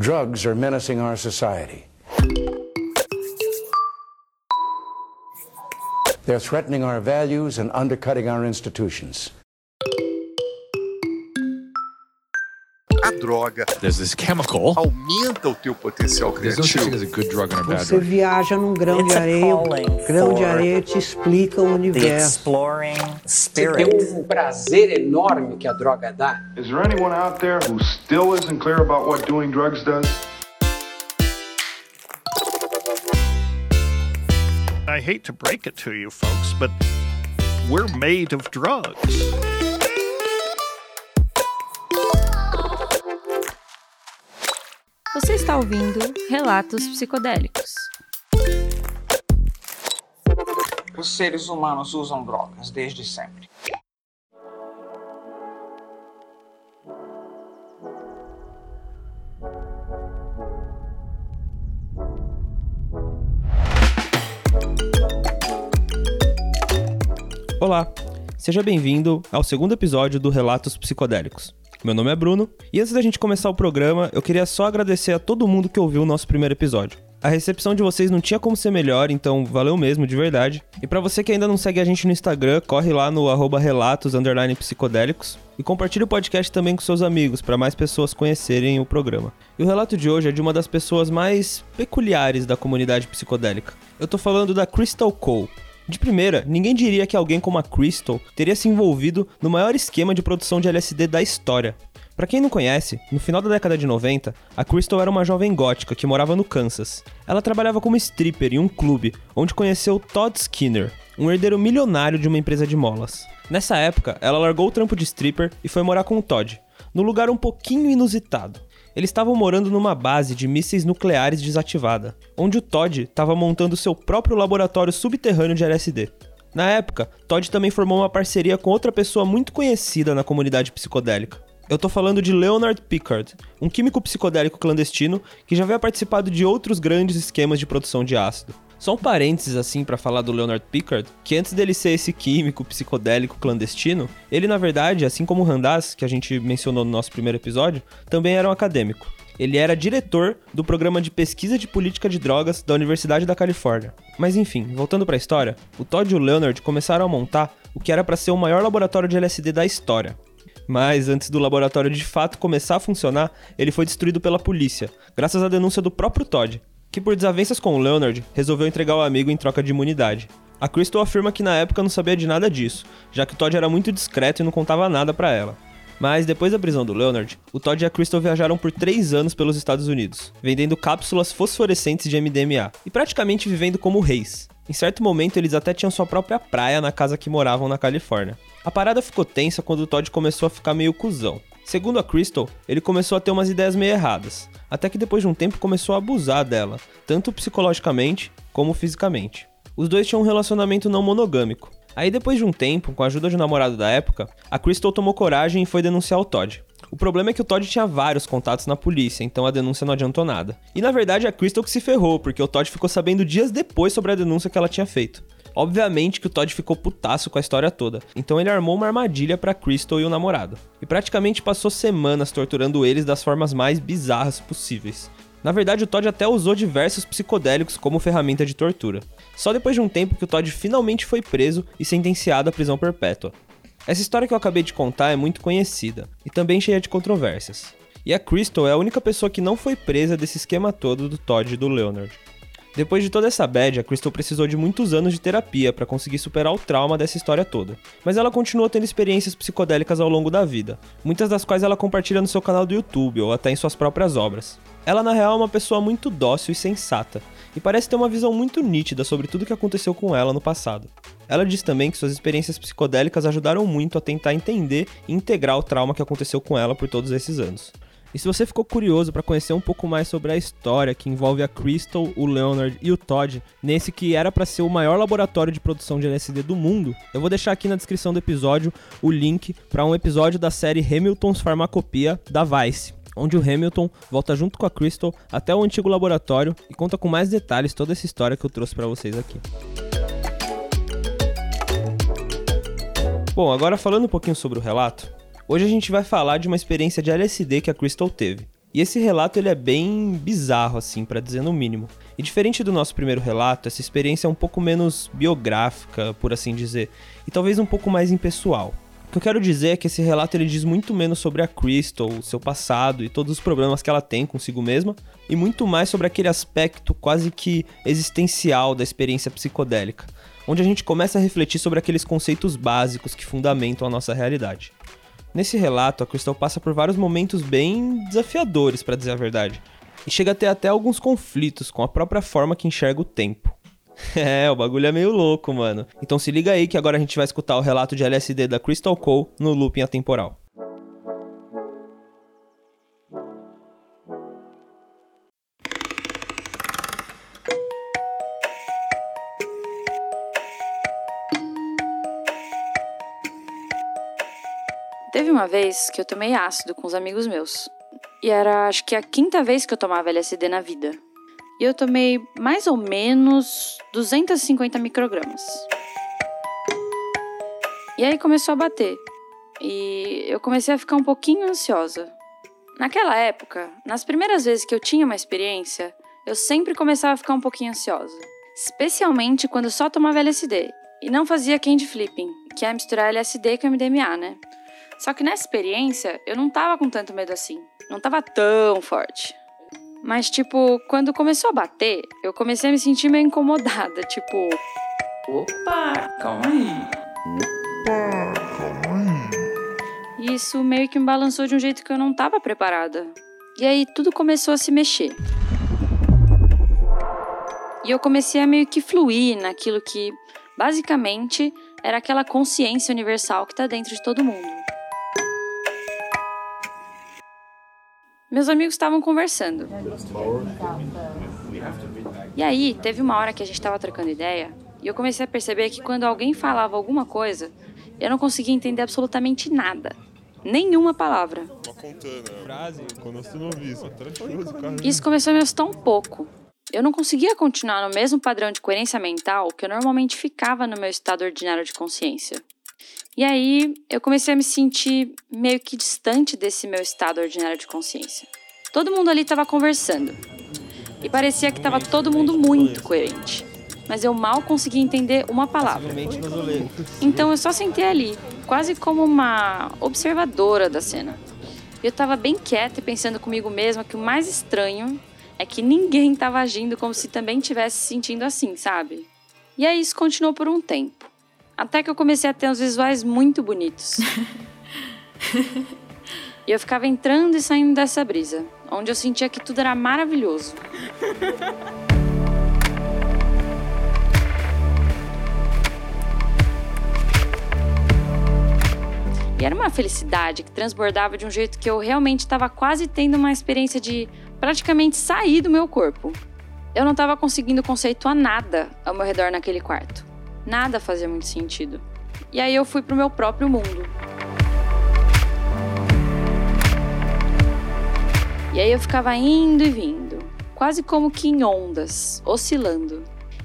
Drugs are menacing our society. They're threatening our values and undercutting our institutions. Droga There's this chemical. aumenta o teu potencial There's no such thing criativo. as a good drug and a bad Você viaja num grão de areia, grão de areia te explica o the universo. exploring Você tem um prazer enorme que a droga dá. Is there anyone out there who still isn't clear about what doing drugs does? I hate to break it to you folks, but we're made of drugs. Você está ouvindo Relatos Psicodélicos. Os seres humanos usam drogas desde sempre. Olá, seja bem-vindo ao segundo episódio do Relatos Psicodélicos. Meu nome é Bruno e antes da gente começar o programa, eu queria só agradecer a todo mundo que ouviu o nosso primeiro episódio. A recepção de vocês não tinha como ser melhor, então valeu mesmo, de verdade. E pra você que ainda não segue a gente no Instagram, corre lá no arroba relatos underline psicodélicos e compartilhe o podcast também com seus amigos para mais pessoas conhecerem o programa. E o relato de hoje é de uma das pessoas mais peculiares da comunidade psicodélica. Eu tô falando da Crystal Cole. De primeira, ninguém diria que alguém como a Crystal teria se envolvido no maior esquema de produção de LSD da história. Pra quem não conhece, no final da década de 90, a Crystal era uma jovem gótica que morava no Kansas. Ela trabalhava como stripper em um clube, onde conheceu Todd Skinner, um herdeiro milionário de uma empresa de molas. Nessa época, ela largou o trampo de stripper e foi morar com o Todd, num lugar um pouquinho inusitado. Eles estavam morando numa base de mísseis nucleares desativada, onde o Todd estava montando seu próprio laboratório subterrâneo de LSD. Na época, Todd também formou uma parceria com outra pessoa muito conhecida na comunidade psicodélica. Eu tô falando de Leonard Pickard, um químico psicodélico clandestino que já havia participado de outros grandes esquemas de produção de ácido. Só um parênteses assim para falar do Leonard Pickard, que antes dele ser esse químico psicodélico clandestino, ele na verdade, assim como o Randaz, que a gente mencionou no nosso primeiro episódio, também era um acadêmico. Ele era diretor do programa de pesquisa de política de drogas da Universidade da Califórnia. Mas enfim, voltando para a história, o Todd e o Leonard começaram a montar o que era para ser o maior laboratório de LSD da história. Mas antes do laboratório de fato começar a funcionar, ele foi destruído pela polícia, graças à denúncia do próprio Todd, que por desavenças com o Leonard, resolveu entregar o amigo em troca de imunidade. A Crystal afirma que na época não sabia de nada disso, já que o Todd era muito discreto e não contava nada pra ela. Mas depois da prisão do Leonard, o Todd e a Crystal viajaram por três anos pelos Estados Unidos, vendendo cápsulas fosforescentes de MDMA e praticamente vivendo como reis. Em certo momento, eles até tinham sua própria praia na casa que moravam na Califórnia. A parada ficou tensa quando o Todd começou a ficar meio cuzão. Segundo a Crystal, ele começou a ter umas ideias meio erradas, até que depois de um tempo começou a abusar dela, tanto psicologicamente como fisicamente. Os dois tinham um relacionamento não monogâmico. Aí depois de um tempo, com a ajuda de um namorado da época, a Crystal tomou coragem e foi denunciar o Todd. O problema é que o Todd tinha vários contatos na polícia, então a denúncia não adiantou nada. E na verdade a Crystal que se ferrou, porque o Todd ficou sabendo dias depois sobre a denúncia que ela tinha feito. Obviamente que o Todd ficou putaço com a história toda, então ele armou uma armadilha pra Crystal e o namorado. E praticamente passou semanas torturando eles das formas mais bizarras possíveis. Na verdade, o Todd até usou diversos psicodélicos como ferramenta de tortura. Só depois de um tempo que o Todd finalmente foi preso e sentenciado à prisão perpétua. Essa história que eu acabei de contar é muito conhecida e também cheia de controvérsias. E a Crystal é a única pessoa que não foi presa desse esquema todo do Todd e do Leonard. Depois de toda essa bad, a Crystal precisou de muitos anos de terapia para conseguir superar o trauma dessa história toda. Mas ela continuou tendo experiências psicodélicas ao longo da vida, muitas das quais ela compartilha no seu canal do YouTube ou até em suas próprias obras. Ela, na real, é uma pessoa muito dócil e sensata, e parece ter uma visão muito nítida sobre tudo que aconteceu com ela no passado. Ela diz também que suas experiências psicodélicas ajudaram muito a tentar entender e integrar o trauma que aconteceu com ela por todos esses anos. E se você ficou curioso para conhecer um pouco mais sobre a história que envolve a Crystal, o Leonard e o Todd, nesse que era para ser o maior laboratório de produção de LSD do mundo, eu vou deixar aqui na descrição do episódio o link para um episódio da série Hamilton's Farmacopia da Vice, onde o Hamilton volta junto com a Crystal até o antigo laboratório e conta com mais detalhes toda essa história que eu trouxe para vocês aqui. Bom, agora falando um pouquinho sobre o relato, hoje a gente vai falar de uma experiência de LSD que a Crystal teve. E esse relato ele é bem bizarro assim, para dizer no mínimo. E diferente do nosso primeiro relato, essa experiência é um pouco menos biográfica, por assim dizer, e talvez um pouco mais impessoal. O que eu quero dizer é que esse relato ele diz muito menos sobre a Crystal, seu passado e todos os problemas que ela tem consigo mesma, e muito mais sobre aquele aspecto quase que existencial da experiência psicodélica, onde a gente começa a refletir sobre aqueles conceitos básicos que fundamentam a nossa realidade. Nesse relato, a Crystal passa por vários momentos bem desafiadores, para dizer a verdade, e chega a ter até alguns conflitos com a própria forma que enxerga o tempo. É, o bagulho é meio louco, mano. Então se liga aí que agora a gente vai escutar o relato de LSD da Crystal Cole no looping atemporal. Teve uma vez que eu tomei ácido com os amigos meus. E era, acho que, a quinta vez que eu tomava LSD na vida. E eu tomei mais ou menos 250 microgramas. E aí começou a bater. E eu comecei a ficar um pouquinho ansiosa. Naquela época, nas primeiras vezes que eu tinha uma experiência, eu sempre começava a ficar um pouquinho ansiosa. Especialmente quando eu só tomava LSD e não fazia candy flipping, que é misturar LSD com MDMA, né? Só que nessa experiência, eu não tava com tanto medo assim. Não tava tão forte. Mas, tipo, quando começou a bater, eu comecei a me sentir meio incomodada. Tipo, Opa, calma aí. E isso meio que me balançou de um jeito que eu não tava preparada. E aí tudo começou a se mexer. E eu comecei a meio que fluir naquilo que, basicamente, era aquela consciência universal que tá dentro de todo mundo. Meus amigos estavam conversando. E aí, teve uma hora que a gente estava trocando ideia e eu comecei a perceber que quando alguém falava alguma coisa, eu não conseguia entender absolutamente nada. Nenhuma palavra. Isso começou a me assustar um pouco. Eu não conseguia continuar no mesmo padrão de coerência mental que eu normalmente ficava no meu estado ordinário de consciência. E aí eu comecei a me sentir meio que distante desse meu estado ordinário de consciência. Todo mundo ali estava conversando. E parecia que estava todo mundo muito coerente. Mas eu mal conseguia entender uma palavra. Então eu só sentei ali, quase como uma observadora da cena. Eu estava bem quieta e pensando comigo mesma que o mais estranho é que ninguém estava agindo como se também tivesse se sentindo assim, sabe? E aí isso continuou por um tempo. Até que eu comecei a ter uns visuais muito bonitos. e eu ficava entrando e saindo dessa brisa, onde eu sentia que tudo era maravilhoso. E era uma felicidade que transbordava de um jeito que eu realmente estava quase tendo uma experiência de praticamente sair do meu corpo. Eu não estava conseguindo conceituar nada ao meu redor naquele quarto. Nada fazia muito sentido. E aí eu fui pro meu próprio mundo. E aí eu ficava indo e vindo, quase como que em ondas, oscilando.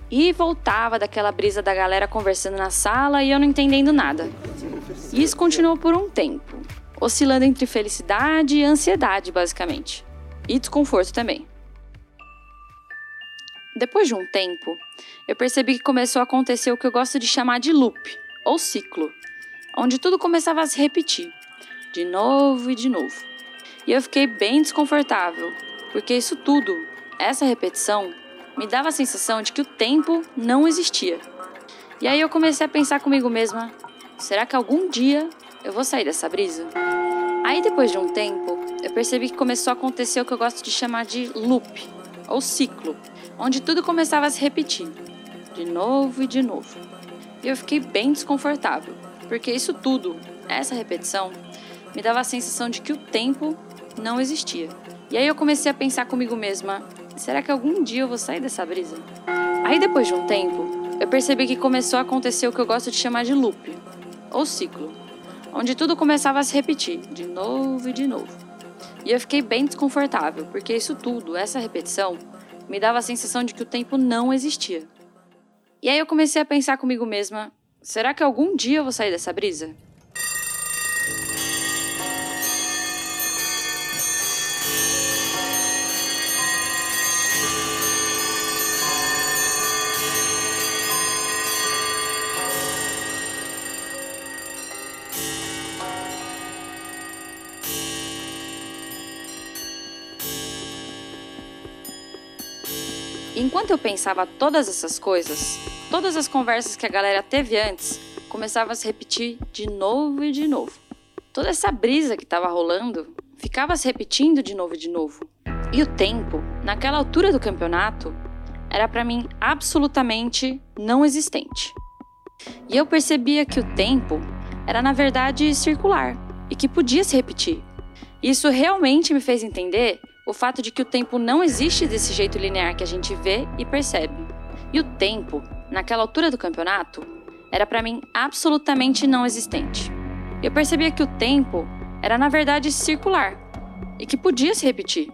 E voltava daquela brisa da galera conversando na sala e eu não entendendo nada. E isso continuou por um tempo, oscilando entre felicidade e ansiedade, basicamente. E desconforto também. Depois de um tempo, eu percebi que começou a acontecer o que eu gosto de chamar de loop, ou ciclo, onde tudo começava a se repetir, de novo e de novo. E eu fiquei bem desconfortável, porque isso tudo, essa repetição, me dava a sensação de que o tempo não existia. E aí eu comecei a pensar comigo mesma: será que algum dia eu vou sair dessa brisa? Aí depois de um tempo, eu percebi que começou a acontecer o que eu gosto de chamar de loop, ou ciclo, onde tudo começava a se repetir, de novo e de novo. E eu fiquei bem desconfortável, porque isso tudo, essa repetição, me dava a sensação de que o tempo não existia. E aí eu comecei a pensar comigo mesma: será que algum dia eu vou sair dessa brisa? Aí depois de um tempo, eu percebi que começou a acontecer o que eu gosto de chamar de loop, ou ciclo, onde tudo começava a se repetir, de novo e de novo. E eu fiquei bem desconfortável, porque isso tudo, essa repetição, me dava a sensação de que o tempo não existia. E aí eu comecei a pensar comigo mesma: será que algum dia eu vou sair dessa brisa? Enquanto eu pensava todas essas coisas, todas as conversas que a galera teve antes começavam a se repetir de novo e de novo. Toda essa brisa que estava rolando ficava se repetindo de novo e de novo. E o tempo, naquela altura do campeonato, era para mim absolutamente não existente. E eu percebia que o tempo era na verdade circular e que podia se repetir. Isso realmente me fez entender o fato de que o tempo não existe desse jeito linear que a gente vê e percebe. E o tempo, naquela altura do campeonato, era para mim absolutamente não existente. Eu percebia que o tempo era na verdade circular e que podia se repetir.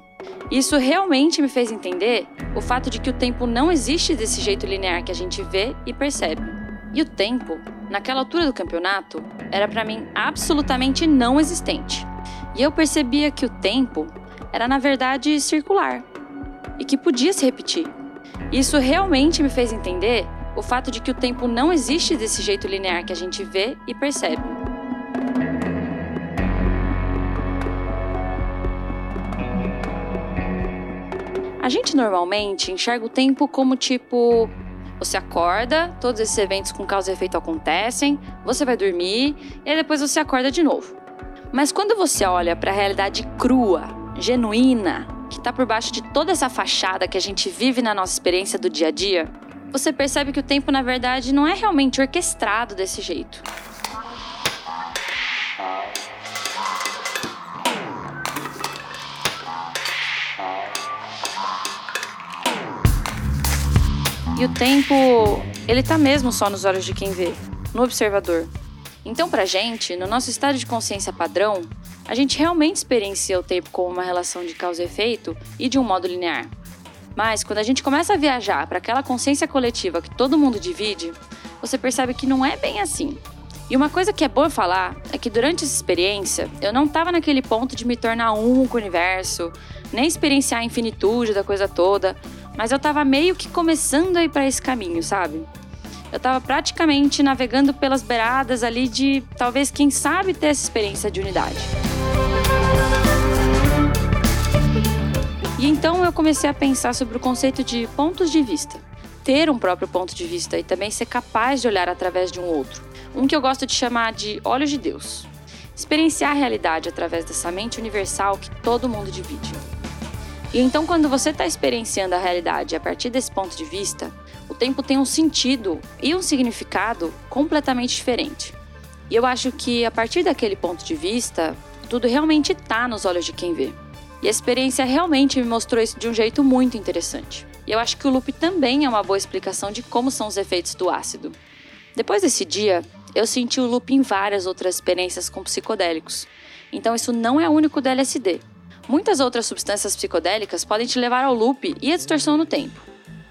Isso realmente me fez entender o fato de que o tempo não existe desse jeito linear que a gente vê e percebe. E o tempo, naquela altura do campeonato, era para mim absolutamente não existente. E eu percebia que o tempo era na verdade circular e que podia se repetir. Isso realmente me fez entender o fato de que o tempo não existe desse jeito linear que a gente vê e percebe. A gente normalmente enxerga o tempo como tipo. Você acorda, todos esses eventos com causa e efeito acontecem, você vai dormir e depois você acorda de novo. Mas quando você olha para a realidade crua, genuína, que está por baixo de toda essa fachada que a gente vive na nossa experiência do dia a dia, você percebe que o tempo, na verdade, não é realmente orquestrado desse jeito. E o tempo, ele tá mesmo só nos olhos de quem vê, no observador. Então, pra gente, no nosso estado de consciência padrão, a gente realmente experiencia o tempo como uma relação de causa e efeito e de um modo linear. Mas quando a gente começa a viajar para aquela consciência coletiva que todo mundo divide, você percebe que não é bem assim. E uma coisa que é boa falar é que durante essa experiência eu não estava naquele ponto de me tornar um com o universo, nem experienciar a infinitude da coisa toda, mas eu estava meio que começando a ir para esse caminho, sabe? Eu estava praticamente navegando pelas beiradas ali de talvez, quem sabe, ter essa experiência de unidade. E então eu comecei a pensar sobre o conceito de pontos de vista. Ter um próprio ponto de vista e também ser capaz de olhar através de um outro. Um que eu gosto de chamar de olhos de Deus. Experienciar a realidade através dessa mente universal que todo mundo divide. E então, quando você está experienciando a realidade a partir desse ponto de vista, o tempo tem um sentido e um significado completamente diferente. E eu acho que a partir daquele ponto de vista, tudo realmente está nos olhos de quem vê. E a experiência realmente me mostrou isso de um jeito muito interessante. E eu acho que o loop também é uma boa explicação de como são os efeitos do ácido. Depois desse dia, eu senti o loop em várias outras experiências com psicodélicos. Então isso não é único do LSD. Muitas outras substâncias psicodélicas podem te levar ao loop e à distorção no tempo.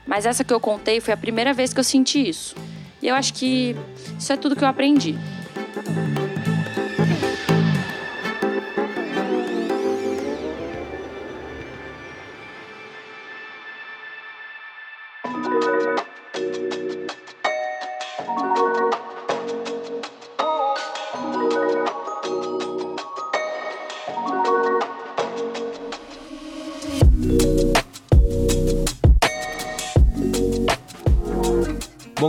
Mas essa que eu contei foi a primeira vez que eu senti isso. E eu acho que isso é tudo que eu aprendi.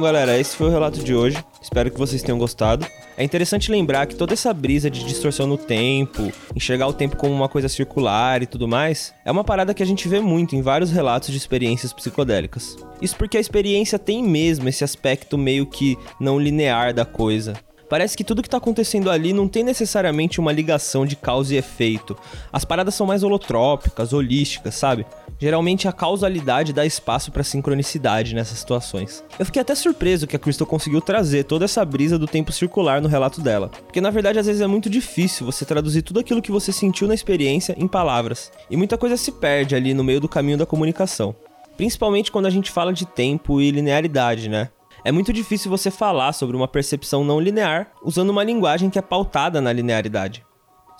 Bom, galera, esse foi o relato de hoje. Espero que vocês tenham gostado. É interessante lembrar que toda essa brisa de distorção no tempo, enxergar o tempo como uma coisa circular e tudo mais, é uma parada que a gente vê muito em vários relatos de experiências psicodélicas. Isso porque a experiência tem mesmo esse aspecto meio que não linear da coisa. Parece que tudo que tá acontecendo ali não tem necessariamente uma ligação de causa e efeito. As paradas são mais holotrópicas, holísticas, sabe? Geralmente a causalidade dá espaço para sincronicidade nessas situações. Eu fiquei até surpreso que a Crystal conseguiu trazer toda essa brisa do tempo circular no relato dela, porque na verdade às vezes é muito difícil você traduzir tudo aquilo que você sentiu na experiência em palavras, e muita coisa se perde ali no meio do caminho da comunicação. Principalmente quando a gente fala de tempo e linearidade, né? É muito difícil você falar sobre uma percepção não linear usando uma linguagem que é pautada na linearidade.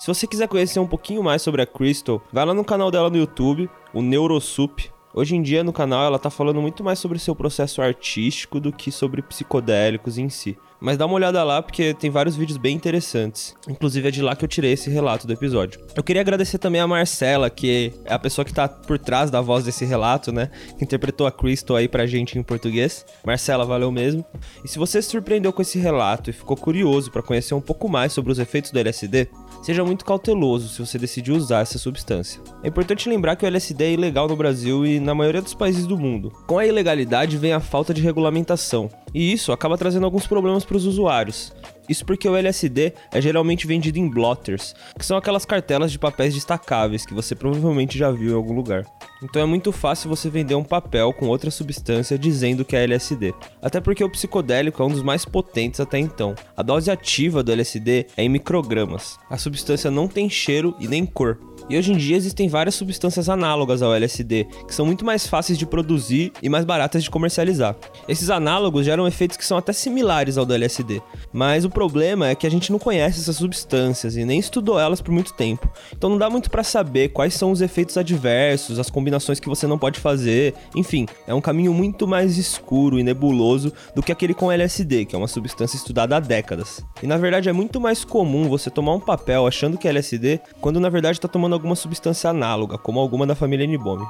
Se você quiser conhecer um pouquinho mais sobre a Crystal, vai lá no canal dela no YouTube, o Neurosup. Hoje em dia no canal ela tá falando muito mais sobre seu processo artístico do que sobre psicodélicos em si. Mas dá uma olhada lá porque tem vários vídeos bem interessantes. Inclusive é de lá que eu tirei esse relato do episódio. Eu queria agradecer também a Marcela, que é a pessoa que tá por trás da voz desse relato, né? Que interpretou a Crystal aí pra gente em português. Marcela, valeu mesmo. E se você se surpreendeu com esse relato e ficou curioso para conhecer um pouco mais sobre os efeitos do LSD, seja muito cauteloso se você decidir usar essa substância. É importante lembrar que o LSD é ilegal no Brasil e na maioria dos países do mundo. Com a ilegalidade vem a falta de regulamentação, e isso acaba trazendo alguns problemas para os usuários. Isso porque o LSD é geralmente vendido em blotters, que são aquelas cartelas de papéis destacáveis que você provavelmente já viu em algum lugar. Então é muito fácil você vender um papel com outra substância dizendo que é LSD. Até porque o psicodélico é um dos mais potentes até então. A dose ativa do LSD é em microgramas. A substância não tem cheiro e nem cor. E hoje em dia existem várias substâncias análogas ao LSD, que são muito mais fáceis de produzir e mais baratas de comercializar. Esses análogos geram efeitos que são até similares ao do LSD, mas o problema é que a gente não conhece essas substâncias e nem estudou elas por muito tempo. Então não dá muito para saber quais são os efeitos adversos, as combinações que você não pode fazer, enfim, é um caminho muito mais escuro e nebuloso do que aquele com LSD, que é uma substância estudada há décadas. E na verdade é muito mais comum você tomar um papel achando que é LSD, quando na verdade está tomando alguma substância análoga, como alguma da família Nibome.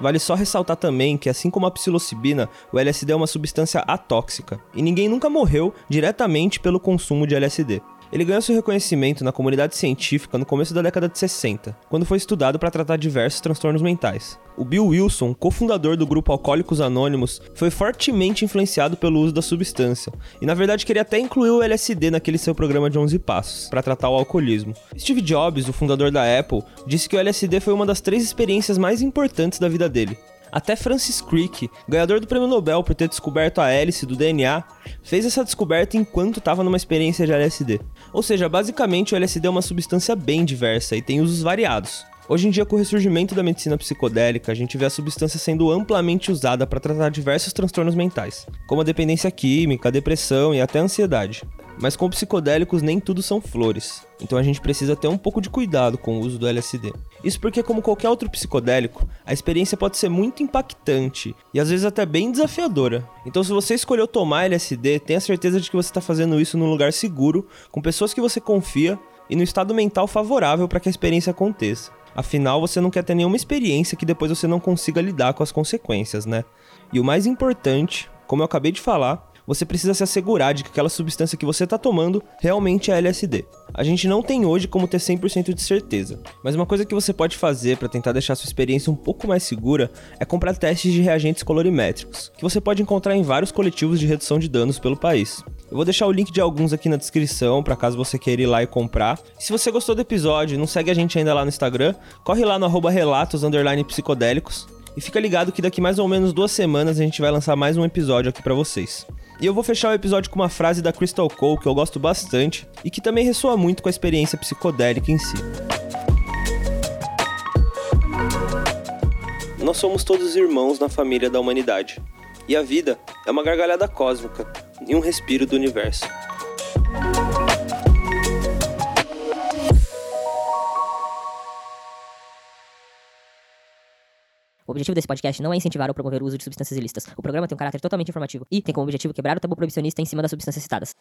Vale só ressaltar também que, assim como a psilocibina, o LSD é uma substância atóxica, e ninguém nunca morreu diretamente pelo consumo de LSD. Ele ganhou seu reconhecimento na comunidade científica no começo da década de 60, quando foi estudado para tratar diversos transtornos mentais. O Bill Wilson, cofundador do grupo Alcoólicos Anônimos, foi fortemente influenciado pelo uso da substância, e na verdade queria até incluir o LSD naquele seu programa de 11 passos, para tratar o alcoolismo. Steve Jobs, o fundador da Apple, disse que o LSD foi uma das três experiências mais importantes da vida dele. Até Francis Crick, ganhador do prêmio Nobel por ter descoberto a hélice do DNA, fez essa descoberta enquanto estava numa experiência de LSD. Ou seja, basicamente o LSD é uma substância bem diversa e tem usos variados. Hoje em dia, com o ressurgimento da medicina psicodélica, a gente vê a substância sendo amplamente usada para tratar diversos transtornos mentais, como a dependência química, a depressão e até a ansiedade. Mas com psicodélicos nem tudo são flores, então a gente precisa ter um pouco de cuidado com o uso do LSD. Isso porque, como qualquer outro psicodélico, a experiência pode ser muito impactante e às vezes até bem desafiadora. Então, se você escolheu tomar LSD, tenha certeza de que você está fazendo isso num lugar seguro, com pessoas que você confia e no estado mental favorável para que a experiência aconteça. Afinal, você não quer ter nenhuma experiência que depois você não consiga lidar com as consequências, né? E o mais importante, como eu acabei de falar, você precisa se assegurar de que aquela substância que você está tomando realmente é LSD. A gente não tem hoje como ter 100% de certeza, mas uma coisa que você pode fazer para tentar deixar sua experiência um pouco mais segura é comprar testes de reagentes colorimétricos, que você pode encontrar em vários coletivos de redução de danos pelo país. Eu vou deixar o link de alguns aqui na descrição para caso você queira ir lá e comprar. E se você gostou do episódio não segue a gente ainda lá no Instagram, corre lá no relatos psicodélicos e fica ligado que daqui mais ou menos duas semanas a gente vai lançar mais um episódio aqui para vocês. E eu vou fechar o episódio com uma frase da Crystal Cole que eu gosto bastante e que também ressoa muito com a experiência psicodélica em si. Nós somos todos irmãos na família da humanidade. E a vida é uma gargalhada cósmica e um respiro do universo. O objetivo desse podcast não é incentivar ou promover o uso de substâncias ilícitas. O programa tem um caráter totalmente informativo e tem como objetivo quebrar o tabu proibicionista em cima das substâncias citadas.